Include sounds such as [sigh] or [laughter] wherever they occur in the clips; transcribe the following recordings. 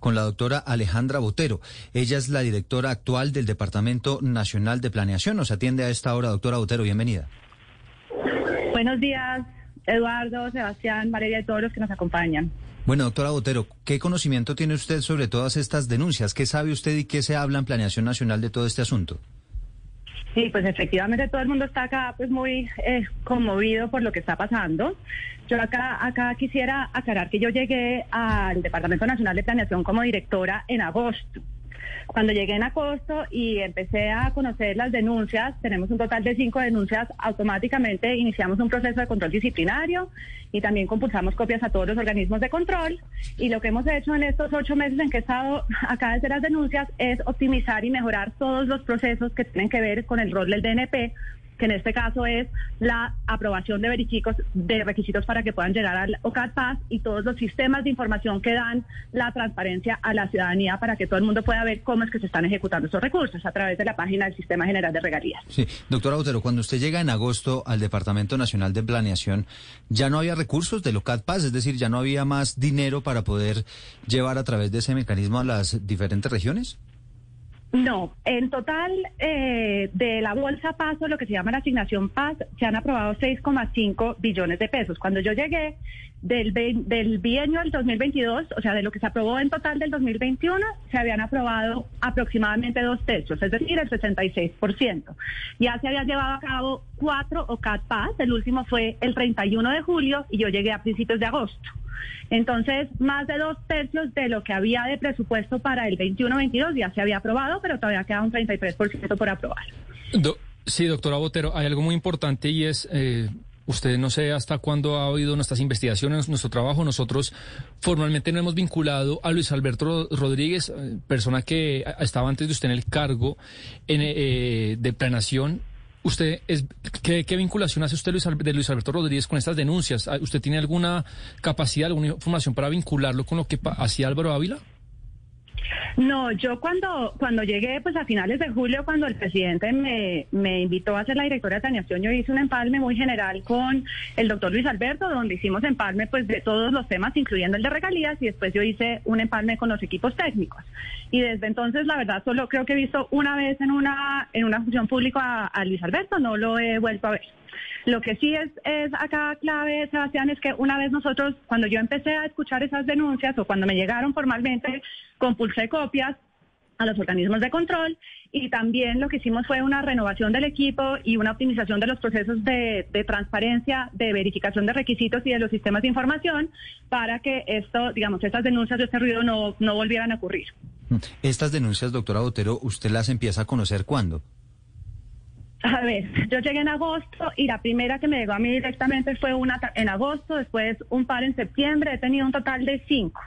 Con la doctora Alejandra Botero. Ella es la directora actual del Departamento Nacional de Planeación. Nos atiende a esta hora, doctora Botero. Bienvenida. Buenos días, Eduardo, Sebastián, Valeria y todos los que nos acompañan. Bueno, doctora Botero, ¿qué conocimiento tiene usted sobre todas estas denuncias? ¿Qué sabe usted y qué se habla en Planeación Nacional de todo este asunto? Sí, pues efectivamente todo el mundo está acá pues muy eh, conmovido por lo que está pasando. Yo acá, acá quisiera aclarar que yo llegué al Departamento Nacional de Planeación como directora en agosto. Cuando llegué en agosto y empecé a conocer las denuncias, tenemos un total de cinco denuncias, automáticamente iniciamos un proceso de control disciplinario y también compulsamos copias a todos los organismos de control. Y lo que hemos hecho en estos ocho meses en que he estado [laughs] acá desde las denuncias es optimizar y mejorar todos los procesos que tienen que ver con el rol del DNP que en este caso es la aprobación de verificos de requisitos para que puedan llegar al OCAD Paz y todos los sistemas de información que dan la transparencia a la ciudadanía para que todo el mundo pueda ver cómo es que se están ejecutando esos recursos a través de la página del Sistema General de Regalías. Sí, doctora Botero, cuando usted llega en agosto al Departamento Nacional de Planeación, ¿ya no había recursos del OCAD Paz? Es decir, ¿ya no había más dinero para poder llevar a través de ese mecanismo a las diferentes regiones? No, en total eh, de la bolsa Paso, lo que se llama la asignación Paz, se han aprobado 6,5 billones de pesos. Cuando yo llegué del, del bienio del 2022, o sea, de lo que se aprobó en total del 2021, se habían aprobado aproximadamente dos tercios, es decir, el 66%. Ya se habían llevado a cabo cuatro OCAT Paz, el último fue el 31 de julio y yo llegué a principios de agosto. Entonces, más de dos tercios de lo que había de presupuesto para el 21-22 ya se había aprobado, pero todavía queda un 33% por aprobar. sí, doctora Botero, hay algo muy importante y es... Eh, usted no sé hasta cuándo ha oído nuestras investigaciones, nuestro trabajo. Nosotros formalmente no hemos vinculado a Luis Alberto Rodríguez, eh, persona que estaba antes de usted en el cargo eh, de planación ¿Usted es, qué, vinculación hace usted Luis, de Luis Alberto Rodríguez con estas denuncias? Ah, ¿Usted tiene alguna capacidad, alguna información para vincularlo con lo que hacía Álvaro Ávila? No, yo cuando, cuando llegué, pues a finales de julio, cuando el presidente me, me invitó a ser la directora de planeación, yo hice un empalme muy general con el doctor Luis Alberto, donde hicimos empalme pues de todos los temas, incluyendo el de regalías, y después yo hice un empalme con los equipos técnicos. Y desde entonces, la verdad, solo creo que he visto una vez en una, en una función pública a Luis Alberto, no lo he vuelto a ver. Lo que sí es, es acá clave, Sebastián, es que una vez nosotros, cuando yo empecé a escuchar esas denuncias o cuando me llegaron formalmente, compulsé copias a los organismos de control y también lo que hicimos fue una renovación del equipo y una optimización de los procesos de, transparencia, de verificación de requisitos y de los sistemas de información para que esto, digamos, estas denuncias de este ruido no, no volvieran a ocurrir. Estas denuncias, doctora Botero, ¿usted las empieza a conocer cuándo? A ver, yo llegué en agosto y la primera que me llegó a mí directamente fue una en agosto, después un par en septiembre, he tenido un total de cinco.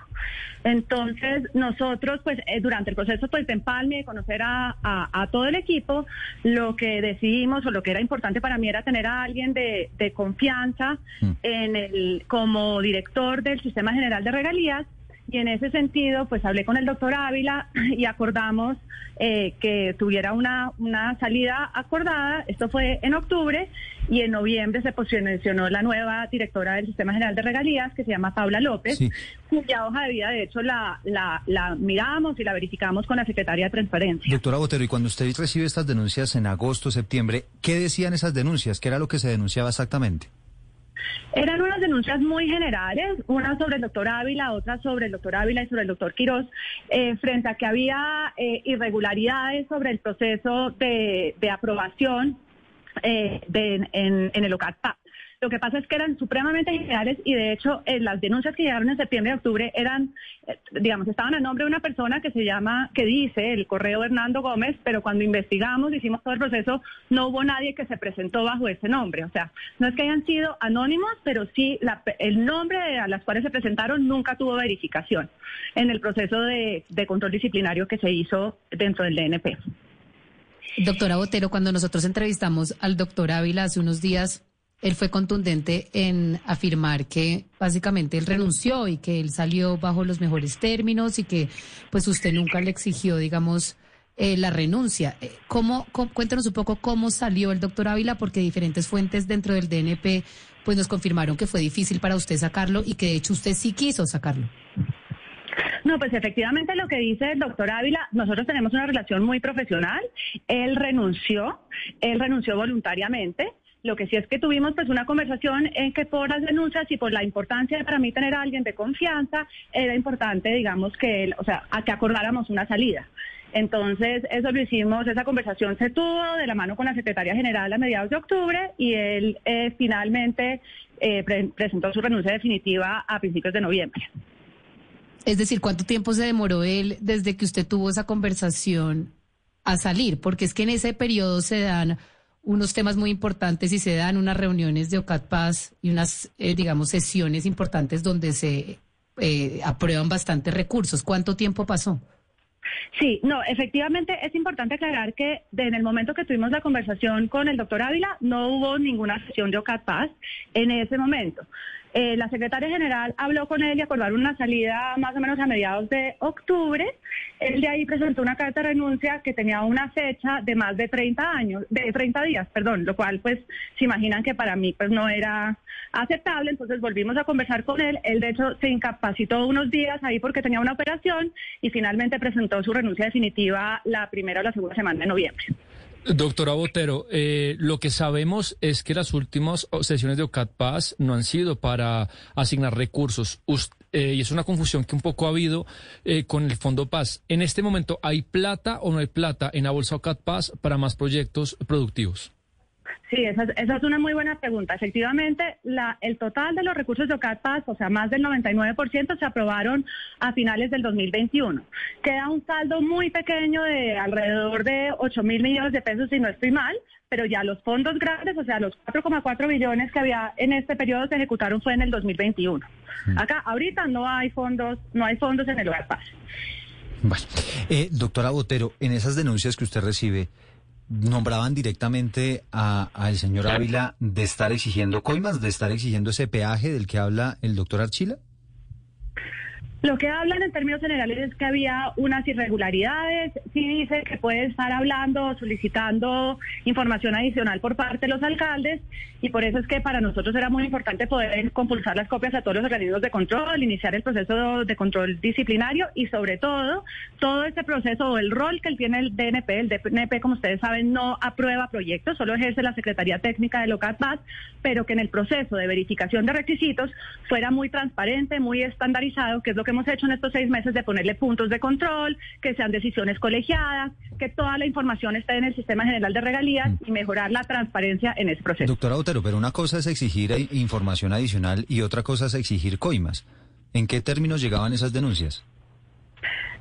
Entonces, nosotros, pues, eh, durante el proceso pues, de empalme, de conocer a, a, todo el equipo, lo que decidimos o lo que era importante para mí era tener a alguien de, de confianza mm. en el, como director del Sistema General de Regalías y en ese sentido, pues hablé con el doctor Ávila [clears throat] y acordamos eh, que tuviera una, una salida acordada. Esto fue en octubre y en noviembre se posicionó la nueva directora del Sistema General de Regalías, que se llama Paula López, cuya hoja de vida, de hecho, la, la, la miramos y la verificamos con la Secretaría de Transparencia. Doctora Botero, y cuando usted recibe estas denuncias en agosto, septiembre, ¿qué decían esas denuncias? ¿Qué era lo que se denunciaba exactamente? Eran unas denuncias muy generales, una sobre el doctor Ávila, otra sobre el doctor Ávila y sobre el doctor Quirós, eh, frente a que había eh, irregularidades sobre el proceso de, aprobación eh, en, el OCATPA. Lo que pasa es que eran supremamente generales y de hecho eh, las denuncias que llegaron en septiembre y octubre eran, eh, digamos, estaban a nombre de una persona que se llama, que dice el correo Hernando Gómez, pero cuando investigamos, hicimos todo el proceso, no hubo nadie que se presentó bajo ese nombre. O sea, no es que hayan sido anónimos, pero sí el nombre a las cuales se presentaron nunca tuvo verificación en el proceso de, de control disciplinario que se hizo dentro del DNP. Doctora Botero, cuando nosotros entrevistamos al doctor Ávila hace unos días, él fue contundente en afirmar que básicamente él renunció y que él salió bajo los mejores términos y que pues usted nunca le exigió, digamos, eh, la renuncia. Eh, ¿Cómo, cuéntanos un poco cómo salió el doctor Ávila, porque diferentes fuentes dentro del DNP pues nos confirmaron que fue difícil para usted sacarlo y que de hecho usted sí quiso sacarlo. No, pues efectivamente lo que dice el doctor Ávila, nosotros tenemos una relación muy profesional. Él renunció, él renunció voluntariamente. Lo que sí es que tuvimos pues una conversación en que por las denuncias y por la importancia para mí tener a alguien de confianza, era importante, digamos, que él, o sea, a que acordáramos una salida. Entonces, eso lo hicimos, esa conversación se tuvo de la mano con la secretaria general a mediados de octubre y él eh, finalmente eh, presentó su renuncia definitiva a principios de noviembre. Es decir, ¿cuánto tiempo se demoró él desde que usted tuvo esa conversación a salir? Porque es que en ese periodo se dan unos temas muy importantes y se dan unas reuniones de OCAT Paz y unas, eh, digamos, sesiones importantes donde se eh, aprueban bastantes recursos. ¿Cuánto tiempo pasó? Sí, no, efectivamente es importante aclarar que en el momento que tuvimos la conversación con el doctor Ávila no hubo ninguna sesión de OCAT Paz en ese momento. Eh, la secretaria general habló con él y acordaron una salida más o menos a mediados de octubre. Él de ahí presentó una carta de renuncia que tenía una fecha de más de 30 años, de 30 días, perdón, lo cual pues se imaginan que para mí pues no era aceptable, entonces volvimos a conversar con él. Él de hecho se incapacitó unos días ahí porque tenía una operación y finalmente presentó su renuncia definitiva la primera o la segunda semana de noviembre. Doctora Botero, eh, lo que sabemos es que las últimas sesiones de OCAT Paz no han sido para asignar recursos. Eh, y es una confusión que un poco ha habido eh, con el Fondo Paz. En este momento, ¿hay plata o no hay plata en la Bolsa OCAT Paz para más proyectos productivos? Sí, esa, es una muy buena pregunta. Efectivamente, la, el total de los recursos de OCAT o sea, más del 99%, se aprobaron a finales del 2021. Queda un saldo muy pequeño de alrededor de 8 mil millones de pesos, si no estoy mal, pero ya los fondos grandes, o sea, los 4,4 billones que había en este periodo se ejecutaron fue en el 2021. Mm. Acá, ahorita no hay fondos, no hay fondos en el OCAT Paz. Bueno, eh, doctora Botero, en esas denuncias que usted recibe, nombraban directamente al señor Ávila de estar exigiendo coimas, de estar exigiendo ese peaje del que habla el doctor Archila? Lo que hablan en términos generales es que había unas irregularidades. Sí dice que puede estar hablando, solicitando información adicional por parte de los alcaldes y por eso es que para nosotros era muy importante poder compulsar las copias a todos los organismos de control, iniciar el proceso de control disciplinario y sobre todo todo este proceso o el rol que tiene el DNP. El DNP, como ustedes saben, no aprueba proyectos, solo ejerce la Secretaría Técnica de Local Paz, pero que en el proceso de verificación de requisitos fuera muy transparente, muy estandarizado, que es lo que hemos hecho en estos seis meses de ponerle puntos de control, que sean decisiones colegiadas, que toda la información esté en el sistema general de regalías y mejorar la transparencia en ese proceso. Doctora Otero, pero una cosa es exigir información adicional y otra cosa es exigir coimas. ¿En qué términos llegaban esas denuncias?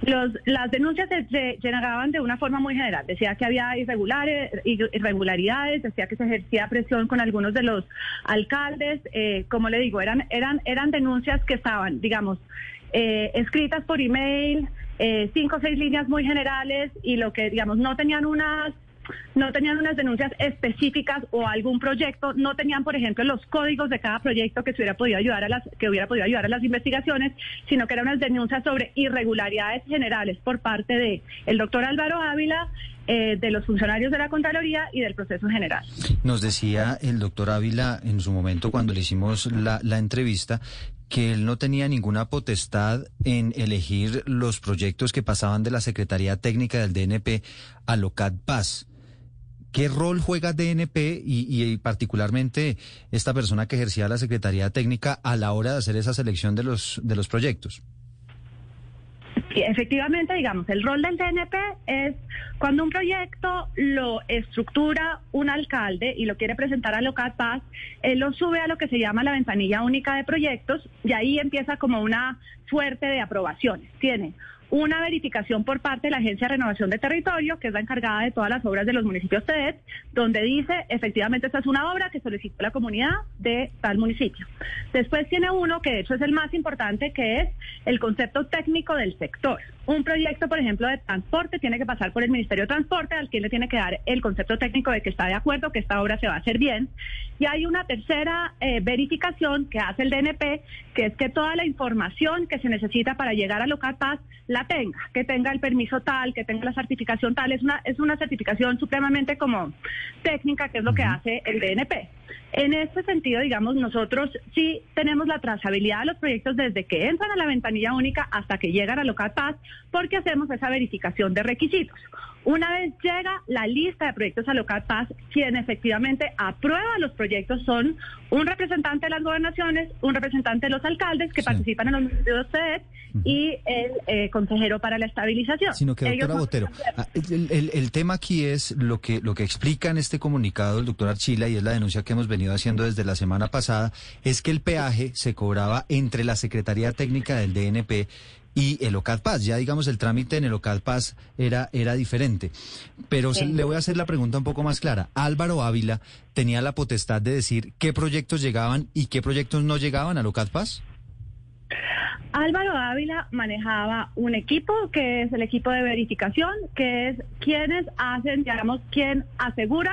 Los, las denuncias se, llegaban de una forma muy general. Decía que había irregulares, irregularidades, decía que se ejercía presión con algunos de los alcaldes. Eh, como le digo, eran, eran, eran denuncias que estaban, digamos, eh, escritas por email, eh, cinco o seis líneas muy generales y lo que, digamos, no tenían unas no tenían unas denuncias específicas o algún proyecto, no tenían, por ejemplo, los códigos de cada proyecto que hubiera podido ayudar a las que hubiera podido ayudar a las investigaciones, sino que eran unas denuncias sobre irregularidades generales por parte de el doctor Álvaro Ávila, eh, de los funcionarios de la Contraloría y del proceso general. Nos decía el doctor Ávila en su momento cuando le hicimos la, la entrevista que él no tenía ninguna potestad en elegir los proyectos que pasaban de la Secretaría Técnica del DNP a Locat Paz. ¿Qué rol juega DNP y, particularmente esta persona que ejercía la Secretaría Técnica a la hora de hacer esa selección de los, de los proyectos? Efectivamente, digamos, el rol del DNP es cuando un proyecto lo estructura un alcalde y lo quiere presentar a Locat Paz, él lo sube a lo que se llama la ventanilla única de proyectos y ahí empieza como una suerte de aprobaciones. Tiene una verificación por parte de la Agencia de Renovación de Territorio, que es la encargada de todas las obras de los municipios TED, donde dice, efectivamente, esta es una obra que solicitó la comunidad de tal municipio. Después tiene uno, que de hecho es el más importante, que es el concepto técnico del sector. Un proyecto, por ejemplo, de transporte tiene que pasar por el Ministerio de Transporte, al quien le tiene que dar el concepto técnico de que está de acuerdo, que esta obra se va a hacer bien. Y hay una tercera eh, verificación que hace el DNP, que es que toda la información que se necesita para llegar a Local Paz la tenga, que tenga el permiso tal, que tenga la certificación tal. Es una, es una certificación supremamente como técnica, que es lo que hace el DNP. En este sentido, digamos, nosotros sí tenemos la trazabilidad de los proyectos desde que entran a la ventanilla única hasta que llegan a Local Paz, porque hacemos esa verificación de requisitos. Una vez llega la lista de proyectos a Local Paz, quien efectivamente aprueba los proyectos son un representante de las gobernaciones, un representante de los alcaldes que participan en los municipios de y el eh, consejero para la estabilización. Sino que, doctora Botero, ah, el, el, tema aquí es lo que, lo que explica en este comunicado el doctor Archila y es la denuncia que hemos venido haciendo desde la semana pasada, es que el peaje se cobraba entre la Secretaría Técnica del DNP y el OCAD Paz. Ya digamos el trámite en el OCAD Paz era, era diferente. Pero le voy a hacer la pregunta un poco más clara. Álvaro Ávila tenía la potestad de decir qué proyectos llegaban y qué proyectos no llegaban al OCAD Paz. Álvaro Ávila manejaba un equipo que es el equipo de verificación, que es quienes hacen, digamos, quien asegura.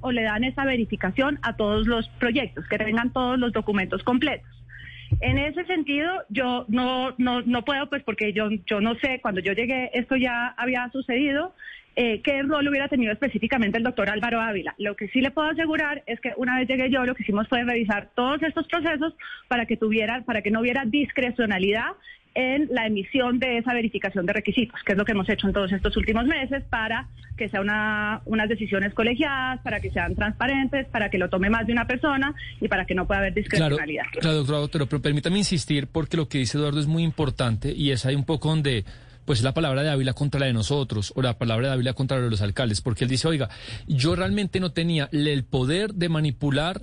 O le dan esa verificación a todos los proyectos, que tengan todos los documentos completos. En ese sentido, yo no, no, no puedo, pues porque yo, yo no sé, cuando yo llegué esto ya había sucedido, eh, qué rol hubiera tenido específicamente el doctor Álvaro Ávila. Lo que sí le puedo asegurar es que una vez llegué yo, lo que hicimos fue revisar todos estos procesos para que tuviera, para que no hubiera discrecionalidad en la emisión de esa verificación de requisitos, que es lo que hemos hecho en todos estos últimos meses para que sean una, unas decisiones colegiadas, para que sean transparentes, para que lo tome más de una persona y para que no pueda haber discrecionalidad. Claro, claro doctor, pero permítame insistir porque lo que dice Eduardo es muy importante y es ahí un poco donde pues la palabra de Ávila contra la de nosotros o la palabra de Ávila contra la de los alcaldes, porque él dice, oiga, yo realmente no tenía el poder de manipular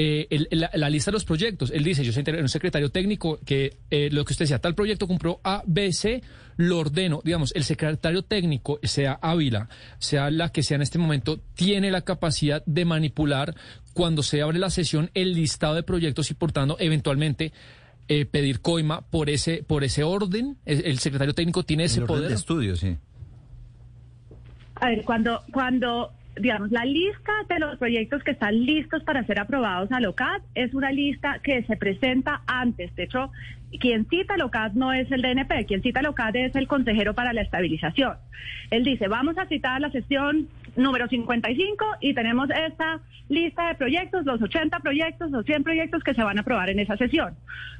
eh, la, lista de los proyectos. Él dice, yo soy un secretario técnico que eh, lo que usted decía, tal proyecto compró A, B, C, lo ordeno. Digamos, el secretario técnico, sea Ávila, sea la que sea en este momento, tiene la capacidad de manipular cuando se abre la sesión el listado de proyectos y por tanto, eventualmente, eh, pedir coima por ese por ese orden? ¿El, secretario técnico tiene ese poder? de estudio, sí. A ver, cuando, cuando, digamos, la lista de los proyectos que están listos para ser aprobados a LOCAD es una lista que se presenta antes. De hecho, quien cita a LOCAD no es el DNP, quien cita a LOCAD es el consejero para la estabilización. Él dice, vamos a citar la sesión número 55 y tenemos esta lista de proyectos, los 80 proyectos, los 100 proyectos que se van a aprobar en esa sesión.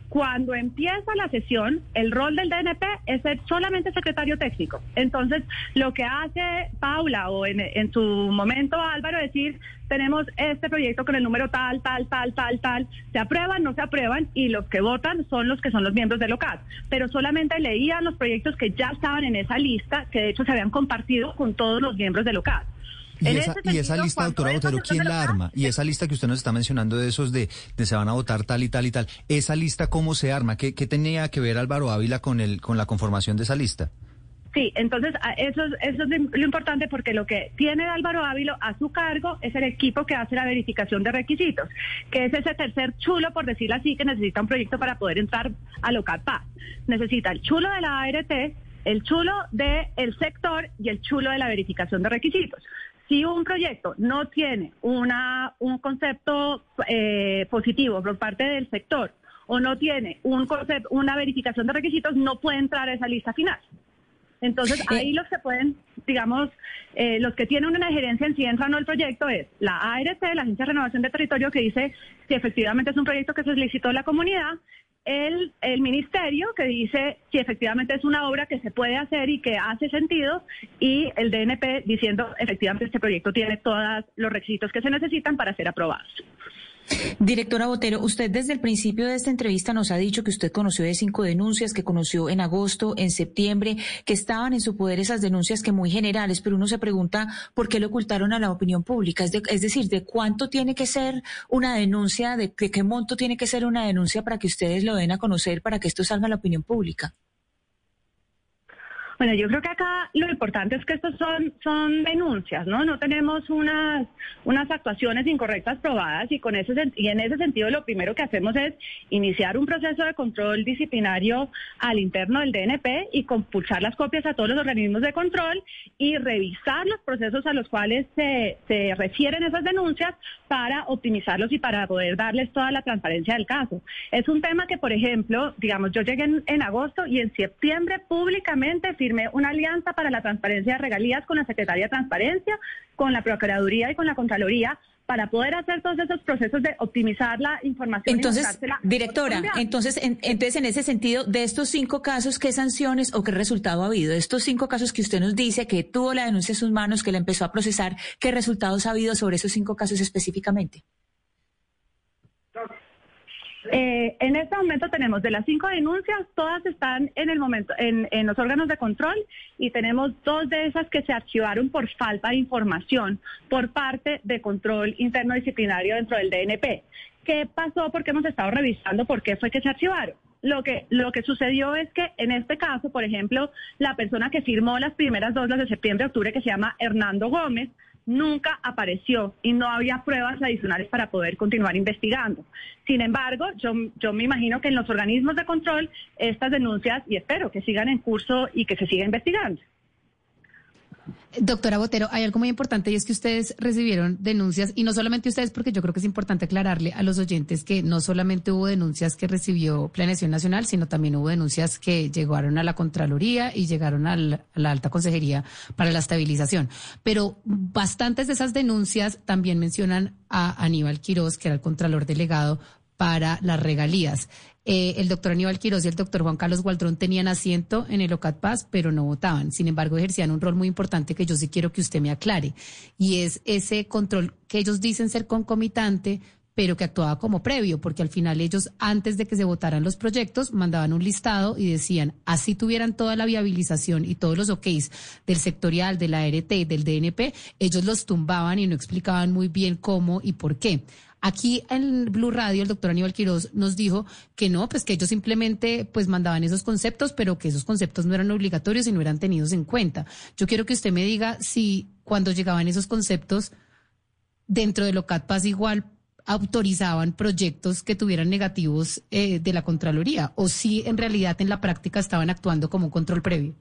Cuando empieza la sesión, el rol del DNP es ser solamente secretario técnico. Entonces, lo que hace Paula o en, su momento Álvaro es decir, tenemos este proyecto con el número tal, tal, tal, tal, tal, se aprueban, no se aprueban y los que votan son los que son los miembros del local. Pero solamente leían los proyectos que ya estaban en esa lista, que de hecho se habían compartido con todos los miembros del local. Y esa, lista, doctora Botero, ¿quién la arma? Y esa lista que usted nos está mencionando de esos de, de se van a votar tal y tal y tal, ¿esa lista cómo se arma? ¿Qué, qué tenía que ver Álvaro Ávila con, el, con la conformación de esa lista? Sí, entonces eso, eso es lo importante porque lo que tiene Álvaro Ávila a su cargo es el equipo que hace la verificación de requisitos, que es ese tercer chulo, por decirlo así, que necesita un proyecto para poder entrar a Local Paz. Necesita el chulo de la ART, el chulo del sector y el chulo de la verificación de requisitos. Si un proyecto no tiene una, un concepto eh, positivo por parte del sector o no tiene un concepto, una verificación de requisitos, no puede entrar a esa lista final. Entonces, ahí los que pueden, digamos, eh, los que tienen una gerencia en sí entran al proyecto es la ARC, la Agencia de Renovación de Territorio, que dice si efectivamente es un proyecto que se solicitó la comunidad, el, el ministerio que dice si efectivamente es una obra que se puede hacer y que hace sentido, y el DNP diciendo efectivamente este proyecto tiene todos los requisitos que se necesitan para ser aprobados. Directora Botero, usted desde el principio de esta entrevista nos ha dicho que usted conoció de cinco denuncias, que conoció en agosto, en septiembre, que estaban en su poder esas denuncias que muy generales, pero uno se pregunta por qué lo ocultaron a la opinión pública. Es, es decir, ¿de cuánto tiene que ser una denuncia, de, de qué monto tiene que ser una denuncia para que ustedes lo den a conocer, para que esto salga a la opinión pública? Bueno, yo creo que acá lo importante es que estos son, son denuncias, ¿no? No tenemos unas, unas actuaciones incorrectas probadas y, con ese, y en ese sentido lo primero que hacemos es iniciar un proceso de control disciplinario al interno del DNP y compulsar las copias a todos los organismos de control y revisar los procesos a los cuales se, se refieren esas denuncias para optimizarlos y para poder darles toda la transparencia del caso. Es un tema que, por ejemplo, digamos, yo llegué en, en agosto y en septiembre públicamente firmé una alianza para la transparencia de regalías con la Secretaría de Transparencia, con la Procuraduría y con la Contraloría para poder hacer todos esos procesos de optimizar la información. Entonces, directora, entonces, en, entonces en ese sentido, de estos cinco casos, ¿qué sanciones o qué resultado ha habido? De estos cinco casos que usted nos dice que tuvo la denuncia en sus manos, que la empezó a procesar, ¿qué resultados ha habido sobre esos cinco casos específicamente? Eh, en este momento tenemos de las cinco denuncias, todas están en el momento en, los órganos de control y tenemos dos de esas que se archivaron por falta de información por parte de control interno disciplinario dentro del DNP. ¿Qué pasó? Porque hemos estado revisando por qué fue que se archivaron. Lo que, lo que sucedió es que en este caso, por ejemplo, la persona que firmó las primeras dos, las de septiembre y octubre, que se llama Hernando Gómez, nunca apareció y no había pruebas adicionales para poder continuar investigando. Sin embargo, yo, yo me imagino que en los organismos de control estas denuncias, y espero que sigan en curso y que se siga investigando. Doctora Botero, hay algo muy importante y es que ustedes recibieron denuncias, y no solamente ustedes, porque yo creo que es importante aclararle a los oyentes que no solamente hubo denuncias que recibió Planeación Nacional, sino también hubo denuncias que llegaron a la Contraloría y llegaron a la, a la Alta Consejería para la Estabilización. Pero bastantes de esas denuncias también mencionan a Aníbal Quiroz, que era el Contralor Delegado para las regalías. Eh, el doctor Aníbal Quiroz y el doctor Juan Carlos Gualdrón tenían asiento en el OCAT pero no votaban. Sin embargo, ejercían un rol muy importante que yo sí quiero que usted me aclare. Y es ese control que ellos dicen ser concomitante, pero que actuaba como previo, porque al final ellos, antes de que se votaran los proyectos, mandaban un listado y decían, así tuvieran toda la viabilización y todos los OKs del sectorial, de la ART, del DNP, ellos los tumbaban y no explicaban muy bien cómo y por qué. Aquí en Blue Radio el doctor Aníbal Quiroz nos dijo que no, pues que ellos simplemente pues mandaban esos conceptos, pero que esos conceptos no eran obligatorios y no eran tenidos en cuenta. Yo quiero que usted me diga si cuando llegaban esos conceptos dentro de Paz igual autorizaban proyectos que tuvieran negativos eh, de la Contraloría o si en realidad en la práctica estaban actuando como un control previo.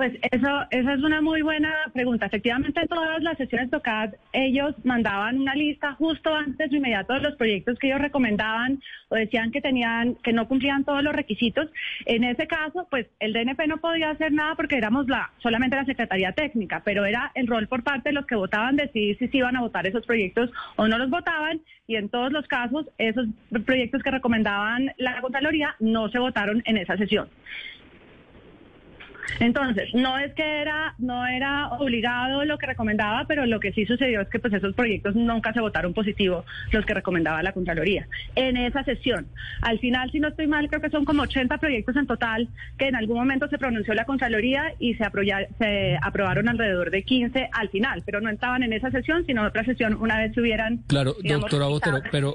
Pues eso, esa es una muy buena pregunta. Efectivamente, en todas las sesiones tocadas, ellos mandaban una lista justo antes o inmediato de los proyectos que ellos recomendaban o decían que tenían, que no cumplían todos los requisitos. En ese caso, pues el DNP no podía hacer nada porque éramos la, solamente la Secretaría Técnica, pero era el rol por parte de los que votaban decidir si se iban a votar esos proyectos o no los votaban y en todos los casos esos proyectos que recomendaban la Contraloría no se votaron en esa sesión. Entonces, no es que era, no era obligado lo que recomendaba, pero lo que sí sucedió es que pues esos proyectos nunca se votaron positivo, los que recomendaba la Contraloría. En esa sesión, al final, si no estoy mal, creo que son como 80 proyectos en total que en algún momento se pronunció la Contraloría y se, se aprobaron alrededor de 15 al final, pero no estaban en esa sesión, sino en otra sesión una vez hubieran... Claro, doctora Botero, pero,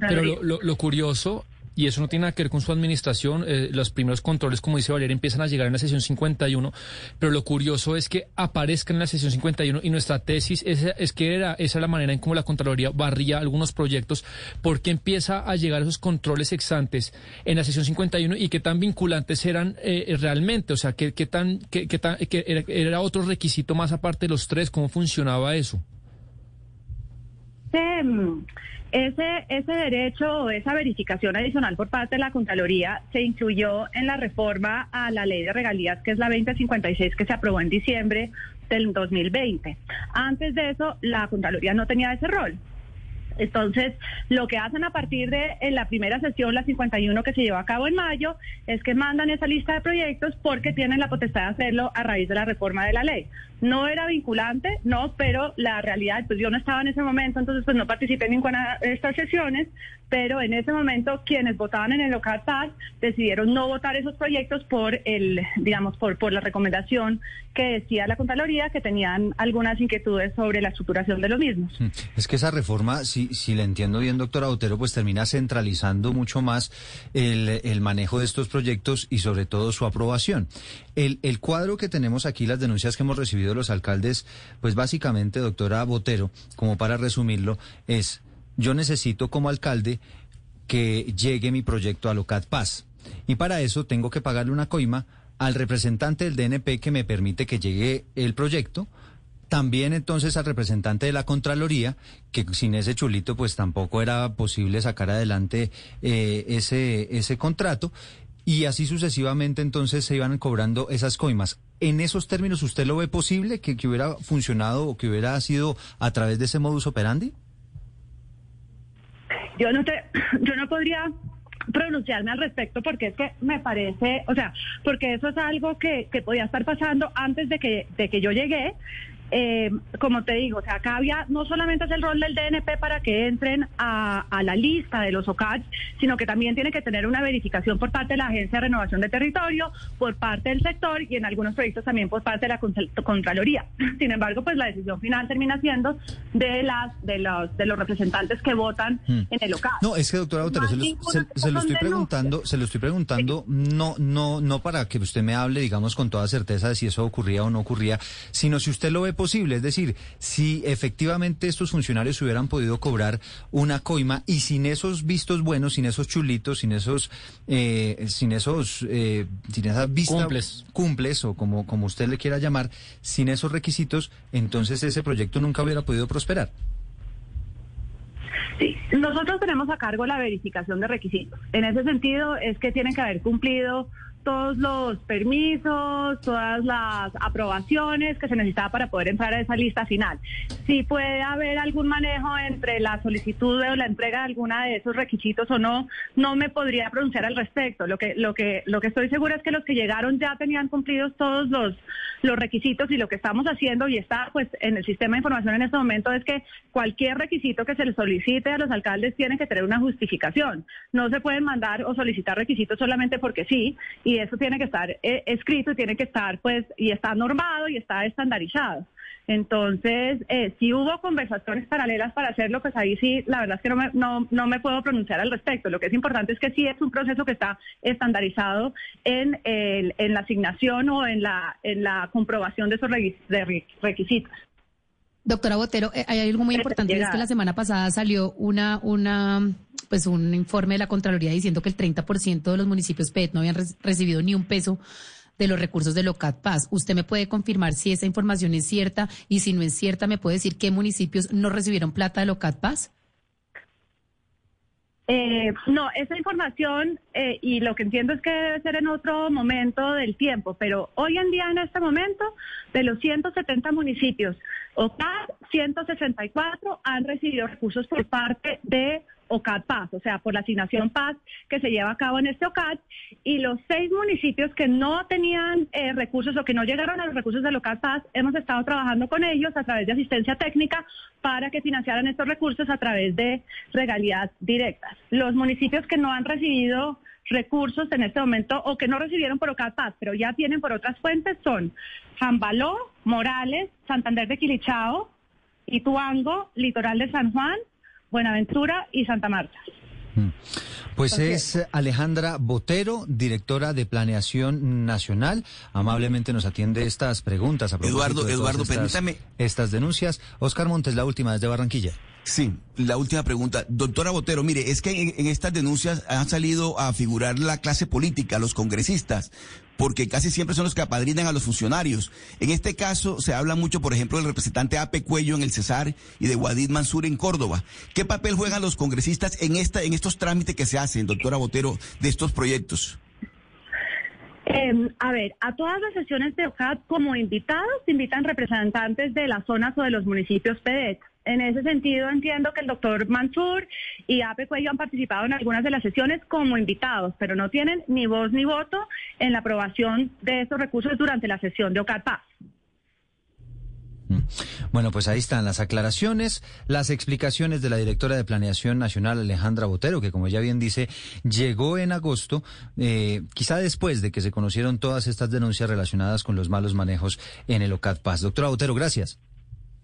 pero lo, lo, lo curioso y eso no tiene nada que ver con su administración. Eh, los primeros controles, como dice Valeria, empiezan a llegar en la sesión 51, pero lo curioso es que aparezcan en la sesión 51 y nuestra tesis es, es que era, esa es la manera en cómo la Contraloría barría algunos proyectos, porque empieza a llegar esos controles exantes en la sesión 51 y qué tan vinculantes eran eh, realmente, o sea, qué, qué tan, qué, qué tan, que era, era otro requisito más aparte de los tres, cómo funcionaba eso. Ese, mm, ese, ese derecho o esa verificación adicional por parte de la Contraloría se incluyó en la reforma a la ley de regalías, que es la 2056, que se aprobó en diciembre del 2020. Antes de eso, la Contraloría no tenía ese rol. Entonces, lo que hacen a partir de la primera sesión, la 51 que se llevó a cabo en mayo, es que mandan esa lista de proyectos porque tienen la potestad de hacerlo a raíz de la reforma de la ley. No era vinculante, no, pero la realidad, pues yo no estaba en ese momento, entonces pues no participé en ninguna de estas sesiones, pero en ese momento quienes votaban en el local paz decidieron no votar esos proyectos por el, digamos, por, por la recomendación que decía la Contraloría que tenían algunas inquietudes sobre la estructuración de los mismos. Es que esa reforma, si, le entiendo bien, doctora Botero, pues termina centralizando mucho más el, el manejo de estos proyectos y sobre todo su aprobación. El, el cuadro que tenemos aquí, las denuncias que hemos recibido de los alcaldes, pues básicamente, doctora Botero, como para resumirlo, es yo necesito como alcalde que llegue mi proyecto a Locat Paz. Y para eso tengo que pagarle una coima al representante del DNP que me permite que llegue el proyecto, también entonces al representante de la Contraloría, que sin ese chulito pues tampoco era posible sacar adelante eh, ese, ese contrato, y así sucesivamente entonces se iban cobrando esas coimas. ¿En esos términos usted lo ve posible que, que hubiera funcionado o que hubiera sido a través de ese modus operandi? Yo no te, [clears throat] yo no podría pronunciarme al respecto porque es que me parece, o sea, porque eso es algo que, que podía estar pasando antes de que, de que yo llegué eh, como te digo, o sea, acá había no solamente es el rol del DNP para que entren a, la lista de los OCAD, sino que también tiene que tener una verificación por parte de la Agencia de Renovación de Territorio, por parte del sector y en algunos proyectos también por parte de la Contraloría. [laughs] Sin embargo, pues la decisión final termina siendo de las de los de los representantes que votan hmm. en el OCAD. No, es que doctora Botero, se, lo, estoy preguntando, se lo estoy preguntando no no no para que usted me hable, digamos, con toda certeza de si eso ocurría o no ocurría, sino si usted lo ve posible. Es decir, si efectivamente estos funcionarios hubieran podido cobrar una coima y sin esos vistos buenos, sin esos chulitos, sin esos, eh, sin esos, eh, sin esa vista cumples. cumples o como, como usted le quiera llamar, sin esos requisitos, entonces ese proyecto nunca hubiera podido prosperar. Sí, nosotros tenemos a cargo la verificación de requisitos. En ese sentido es que tienen que haber cumplido todos los permisos, todas las aprobaciones que se necesitaba para poder entrar a esa lista final. Si puede haber algún manejo entre la solicitud o la entrega de alguna de esos requisitos o no, no me podría pronunciar al respecto. Lo que, lo que, lo que estoy segura es que los que llegaron ya tenían cumplidos todos los, los requisitos y lo que estamos haciendo y está pues en el sistema de información en este momento es que cualquier requisito que se le solicite a los alcaldes tiene que tener una justificación. No se pueden mandar o solicitar requisitos solamente porque sí y eso tiene que estar eh, escrito y tiene que estar, pues, y está normado y está estandarizado. Entonces, eh, si hubo conversaciones paralelas para hacerlo, pues ahí sí, la verdad es que no me, no, no me puedo pronunciar al respecto. Lo que es importante es que sí es un proceso que está estandarizado en, el, en la asignación o en la, en la comprobación de esos requisitos. Doctora Botero, eh, hay algo muy importante, es que la semana pasada salió una, una, pues un informe de la Contraloría diciendo que el 30% de los municipios PET no habían recibido ni un peso de los recursos de Locat Paz. ¿Usted me puede confirmar si esa información es cierta y si no es cierta, me puede decir qué municipios no recibieron plata de Locat Paz? Eh, no, esa información eh, y lo que entiendo es que debe ser en otro momento del tiempo, pero hoy en día, en este momento, de los 170 municipios OCAD 164 han recibido recursos por parte de OCAD Paz, o sea, por la asignación Paz que se lleva a cabo en este OCAD, y los seis municipios que no tenían eh, recursos o que no llegaron a los recursos del OCAD Paz, hemos estado trabajando con ellos a través de asistencia técnica para que financiaran estos recursos a través de regalías directas. Los municipios que no han recibido recursos en este momento o que no recibieron por OCAPAS, pero ya tienen por otras fuentes son Jambaló, Morales, Santander de Quilichao, Ituango, Litoral de San Juan, Buenaventura y Santa Marta. Mm. Pues es Alejandra Botero, directora de Planeación Nacional. Amablemente nos atiende estas preguntas. Eduardo, Eduardo, permítame. Estas denuncias. Oscar Montes, la última desde Barranquilla. Sí, la última pregunta. Doctora Botero, mire, es que en, estas denuncias han salido a figurar la clase política, los congresistas, porque casi siempre son los que apadrinan a los funcionarios. En este caso se habla mucho, por ejemplo, del representante Ape Cuello en el Cesar y de Guadid Mansur en Córdoba. ¿Qué papel juegan los congresistas en, esta, en estos trámites que se hacen, doctora Botero, de estos proyectos? Eh, a ver, a todas las sesiones de OCAD como invitados invitan representantes de las zonas o de los municipios PEDET. En ese sentido, entiendo que el doctor Mansur y Ape Cuello han participado en algunas de las sesiones como invitados, pero no tienen ni voz ni voto en la aprobación de estos recursos durante la sesión de OCAD Paz. Bueno, pues ahí están las aclaraciones, las explicaciones de la directora de Planeación Nacional, Alejandra Botero, que como ella bien dice, llegó en agosto, eh, quizá después de que se conocieron todas estas denuncias relacionadas con los malos manejos en el OCAD Paz. Doctora Botero, gracias.